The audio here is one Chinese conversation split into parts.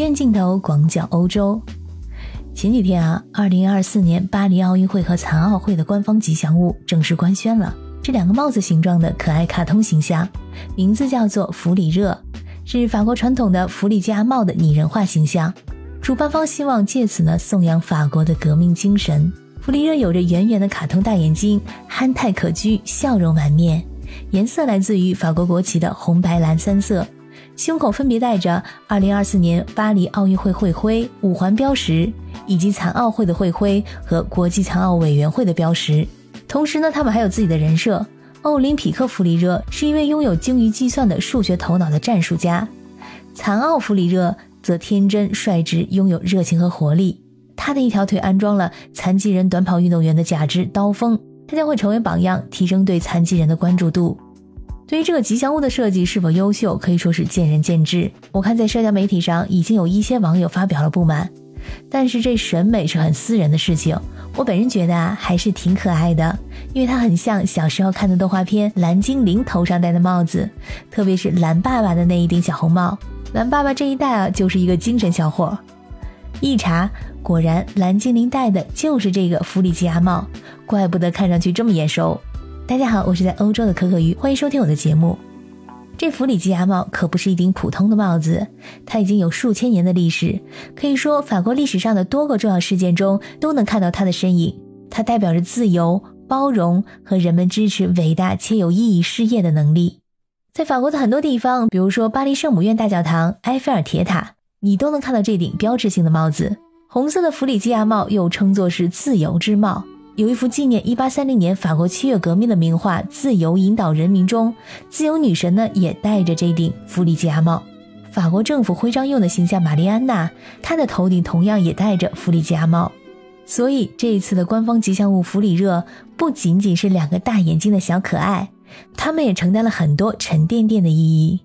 远镜头广角欧洲。前几天啊，二零二四年巴黎奥运会和残奥会的官方吉祥物正式官宣了。这两个帽子形状的可爱卡通形象，名字叫做弗里热，是法国传统的弗里加帽的拟人化形象。主办方希望借此呢颂扬法国的革命精神。弗里热有着圆圆的卡通大眼睛，憨态可掬，笑容满面。颜色来自于法国国旗的红、白、蓝三色。胸口分别带着2024年巴黎奥运会会徽五环标识，以及残奥会的会徽和国际残奥委员会的标识。同时呢，他们还有自己的人设。奥林匹克弗里热是一位拥有精于计算的数学头脑的战术家，残奥弗里热则天真率直，拥有热情和活力。他的一条腿安装了残疾人短跑运动员的假肢刀锋，他将会成为榜样，提升对残疾人的关注度。对于这个吉祥物的设计是否优秀，可以说是见仁见智。我看在社交媒体上已经有一些网友发表了不满，但是这审美是很私人的事情。我本人觉得啊，还是挺可爱的，因为它很像小时候看的动画片《蓝精灵》头上戴的帽子，特别是蓝爸爸的那一顶小红帽。蓝爸爸这一戴啊，就是一个精神小伙。一查，果然蓝精灵戴的就是这个弗里吉亚帽，怪不得看上去这么眼熟。大家好，我是在欧洲的可可鱼，欢迎收听我的节目。这弗里吉亚帽可不是一顶普通的帽子，它已经有数千年的历史，可以说法国历史上的多个重要事件中都能看到它的身影。它代表着自由、包容和人们支持伟大且有意义事业的能力。在法国的很多地方，比如说巴黎圣母院大教堂、埃菲尔铁塔，你都能看到这顶标志性的帽子。红色的弗里吉亚帽又称作是自由之帽。有一幅纪念1830年法国七月革命的名画《自由引导人民》中，自由女神呢也戴着这顶弗里吉亚帽。法国政府徽章用的形象玛丽安娜，她的头顶同样也戴着弗里吉亚帽。所以这一次的官方吉祥物弗里热不仅仅是两个大眼睛的小可爱，他们也承担了很多沉甸甸的意义。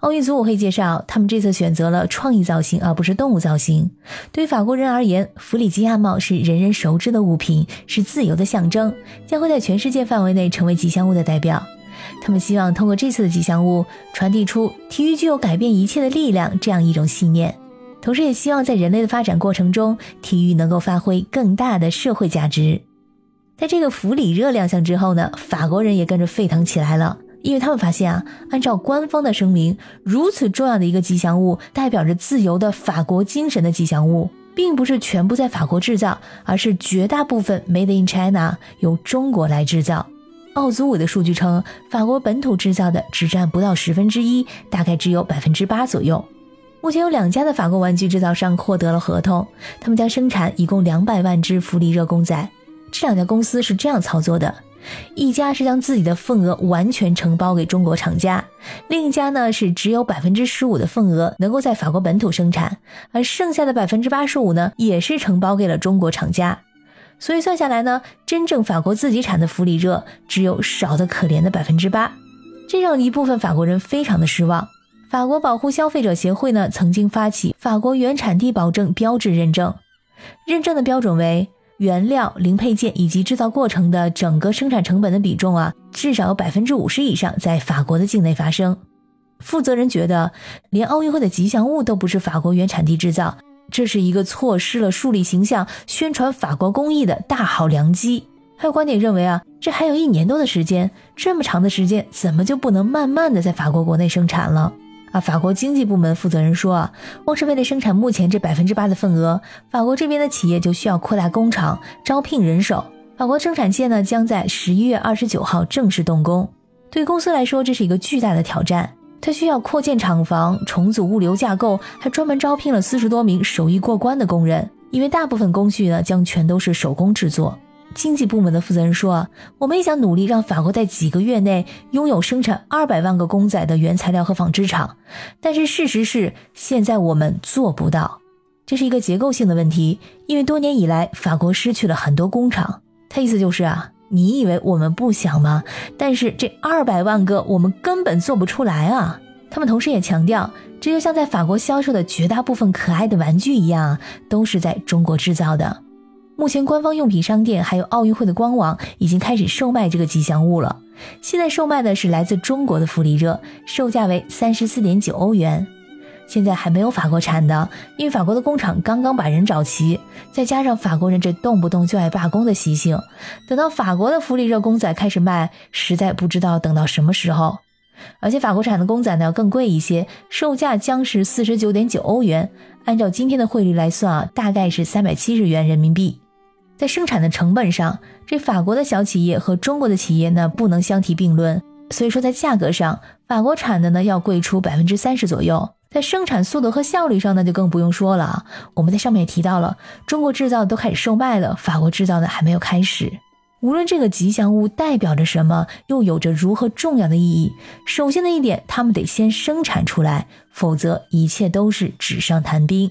奥运组委会介绍，他们这次选择了创意造型，而不是动物造型。对于法国人而言，弗里吉亚帽是人人熟知的物品，是自由的象征，将会在全世界范围内成为吉祥物的代表。他们希望通过这次的吉祥物，传递出体育具有改变一切的力量这样一种信念，同时也希望在人类的发展过程中，体育能够发挥更大的社会价值。在这个弗里热亮相之后呢，法国人也跟着沸腾起来了。因为他们发现啊，按照官方的声明，如此重要的一个吉祥物，代表着自由的法国精神的吉祥物，并不是全部在法国制造，而是绝大部分 Made in China 由中国来制造。奥组委的数据称，法国本土制造的只占不到十分之一，大概只有百分之八左右。目前有两家的法国玩具制造商获得了合同，他们将生产一共两百万只福利热公仔。这两家公司是这样操作的。一家是将自己的份额完全承包给中国厂家，另一家呢是只有百分之十五的份额能够在法国本土生产，而剩下的百分之八十五呢也是承包给了中国厂家。所以算下来呢，真正法国自己产的福里热只有少得可怜的百分之八，这让一部分法国人非常的失望。法国保护消费者协会呢曾经发起法国原产地保证标志认证，认证的标准为。原料、零配件以及制造过程的整个生产成本的比重啊，至少有百分之五十以上在法国的境内发生。负责人觉得，连奥运会的吉祥物都不是法国原产地制造，这是一个错失了树立形象、宣传法国工艺的大好良机。还有观点认为啊，这还有一年多的时间，这么长的时间，怎么就不能慢慢的在法国国内生产了？啊，法国经济部门负责人说啊，光是为了生产目前这百分之八的份额，法国这边的企业就需要扩大工厂、招聘人手。法国生产线呢将在十一月二十九号正式动工。对公司来说，这是一个巨大的挑战，它需要扩建厂房、重组物流架构，还专门招聘了四十多名手艺过关的工人，因为大部分工序呢将全都是手工制作。经济部门的负责人说：“我们也想努力让法国在几个月内拥有生产二百万个公仔的原材料和纺织厂，但是事实是，现在我们做不到。这是一个结构性的问题，因为多年以来，法国失去了很多工厂。他意思就是啊，你以为我们不想吗？但是这二百万个，我们根本做不出来啊！他们同时也强调，这就像在法国销售的绝大部分可爱的玩具一样，都是在中国制造的。”目前，官方用品商店还有奥运会的官网已经开始售卖这个吉祥物了。现在售卖的是来自中国的弗里热，售价为三十四点九欧元。现在还没有法国产的，因为法国的工厂刚刚把人找齐，再加上法国人这动不动就爱罢工的习性，等到法国的福利热公仔开始卖，实在不知道等到什么时候。而且法国产的公仔呢要更贵一些，售价将是四十九点九欧元，按照今天的汇率来算啊，大概是三百七十元人民币。在生产的成本上，这法国的小企业和中国的企业呢不能相提并论，所以说在价格上，法国产的呢要贵出百分之三十左右。在生产速度和效率上，那就更不用说了啊！我们在上面也提到了，中国制造都开始售卖了，法国制造的还没有开始。无论这个吉祥物代表着什么，又有着如何重要的意义，首先的一点，他们得先生产出来，否则一切都是纸上谈兵。